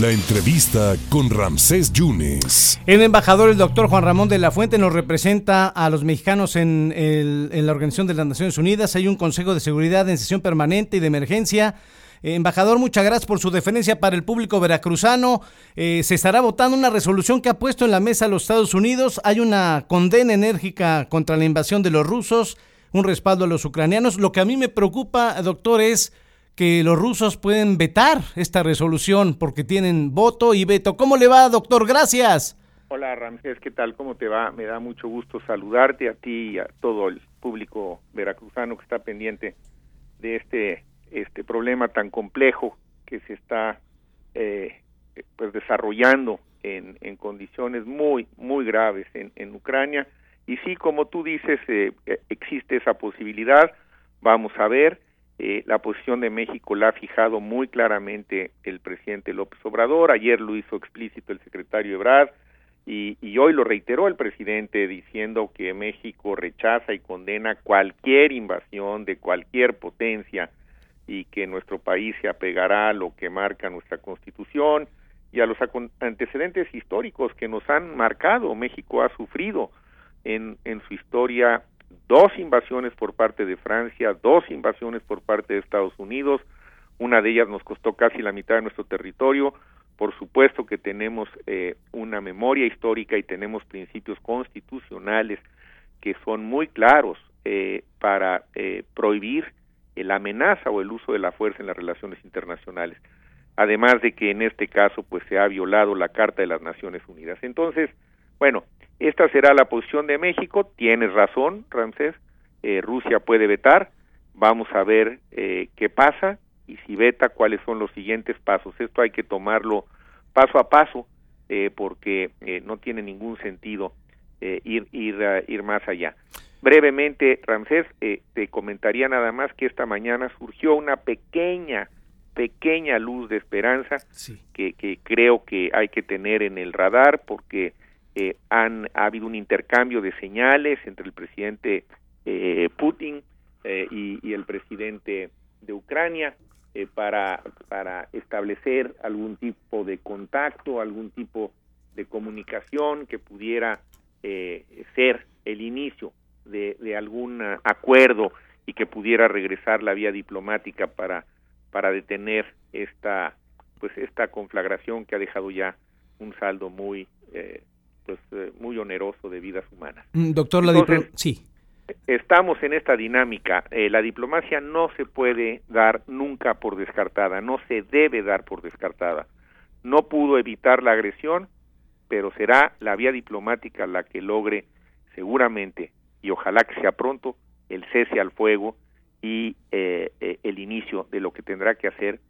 La entrevista con Ramsés Yunes. El embajador, el doctor Juan Ramón de la Fuente, nos representa a los mexicanos en, la Organización de las Naciones Unidas. Hay un Consejo de Seguridad en sesión permanente y de emergencia. Eh, embajador, muchas gracias por su deferencia para el público veracruzano. Eh, se estará votando una resolución que ha puesto en la mesa los Estados Unidos. Hay una condena enérgica contra la invasión de los rusos, un respaldo a los ucranianos. Lo que a mí me preocupa, doctor, es que los rusos pueden vetar esta resolución porque tienen voto y veto. ¿Cómo le va, doctor? Gracias. Hola, Ramsés, ¿qué tal? ¿Cómo te va? Me da mucho gusto saludarte a ti y a todo el público veracruzano que está pendiente de este este problema tan complejo que se está eh, pues desarrollando en, en, condiciones muy muy graves en, en Ucrania y sí como tú dices eh, existe esa posibilidad vamos a ver eh, la posición de México la ha fijado muy claramente el presidente López Obrador, ayer lo hizo explícito el secretario Ebrard y, y, hoy lo reiteró el presidente diciendo que México rechaza y condena cualquier invasión de cualquier potencia y que nuestro país se apegará a lo que marca nuestra constitución y a los antecedentes históricos que nos han marcado. México ha sufrido en, en su historia dos invasiones por parte de Francia, dos invasiones por parte de Estados Unidos, una de ellas nos costó casi la mitad de nuestro territorio, por supuesto que tenemos eh, una memoria histórica y tenemos principios constitucionales que son muy claros eh, para eh, prohibir la amenaza o el uso de la fuerza en las relaciones internacionales. Además de que en este caso pues se ha violado la Carta de las Naciones Unidas. Entonces, bueno, esta será la posición de México. Tienes razón, Ramsés. Eh, Rusia puede vetar. Vamos a ver eh, qué pasa y si veta cuáles son los siguientes pasos. Esto hay que tomarlo paso a paso eh, porque eh, no tiene ningún sentido eh, ir ir uh, ir más allá. Brevemente, Ramsés, eh, te comentaría nada más que esta mañana surgió una pequeña pequeña luz de esperanza Sí. que, que creo que hay que tener en el radar porque eh, han ha habido un intercambio de señales entre el presidente eh, Putin eh, y, el presidente de Ucrania eh, para para establecer algún tipo de contacto, algún tipo de comunicación que pudiera eh, ser el inicio de, de algún acuerdo y que pudiera regresar la vía diplomática para para detener esta pues esta conflagración que ha dejado ya un saldo muy eh, oneroso de vidas humanas. Mm, doctor, la Entonces, sí. Estamos en esta dinámica. Eh, la diplomacia no se puede dar nunca por descartada, no se debe dar por descartada. No pudo evitar la agresión, pero será la vía diplomática la que logre seguramente, y ojalá que sea pronto, el cese al fuego y eh, eh, el inicio de lo que tendrá que hacer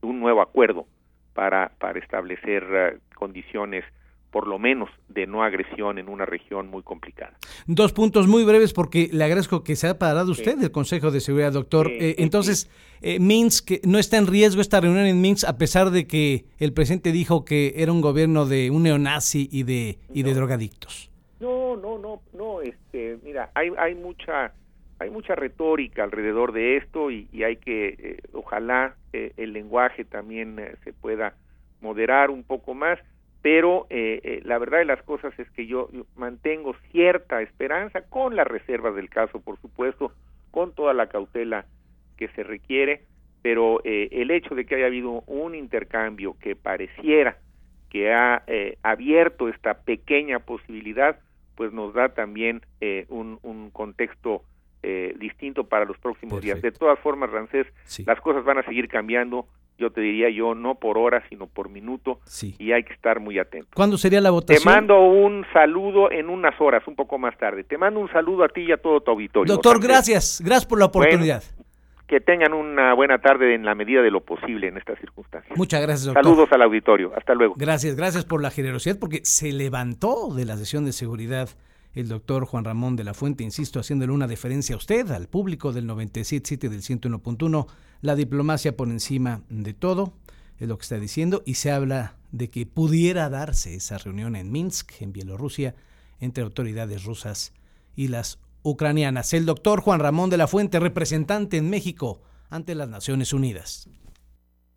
un nuevo acuerdo para, para establecer uh, condiciones por lo menos de no agresión en una región muy complicada. Dos puntos muy breves porque le agradezco que se ha parado usted del Consejo de Seguridad, doctor. Eh, entonces, eh, Minsk no está en riesgo esta reunión en Minsk a pesar de que el presidente dijo que era un gobierno de un neonazi y de y no. de drogadictos. No, no, no, no. Este, mira, hay hay mucha hay mucha retórica alrededor de esto y, y hay que eh, ojalá el lenguaje también se pueda moderar un poco más pero eh, eh, la verdad de las cosas es que yo, yo, mantengo cierta esperanza con las reservas del caso, por supuesto, con toda la cautela que se requiere, pero eh, el hecho de que haya habido un intercambio que pareciera que ha eh, abierto esta pequeña posibilidad, pues nos da también eh, un, un contexto eh, distinto para los próximos Perfecto. días. De todas formas, Rancés, sí. las cosas van a seguir cambiando yo te diría yo, no por hora, sino por minuto, sí. y hay que estar muy atento. ¿Cuándo sería la votación? Te mando un saludo en unas horas, un poco más tarde. Te mando un saludo a ti y a todo tu auditorio. Doctor, gracias, gracias por la oportunidad. Bueno, que tengan una buena tarde en la medida de lo posible en estas circunstancias. Muchas gracias, doctor. Saludos al auditorio, hasta luego. Gracias, gracias por la generosidad, porque se levantó de la sesión de seguridad el doctor Juan Ramón de la Fuente, insisto, haciéndole una deferencia a usted, al público del 97.7 del 101.1, la diplomacia por encima de todo, es lo que está diciendo, y se habla de que pudiera darse esa reunión en Minsk, en Bielorrusia, entre autoridades rusas y las ucranianas. El doctor Juan Ramón de la Fuente, representante en México ante las Naciones Unidas.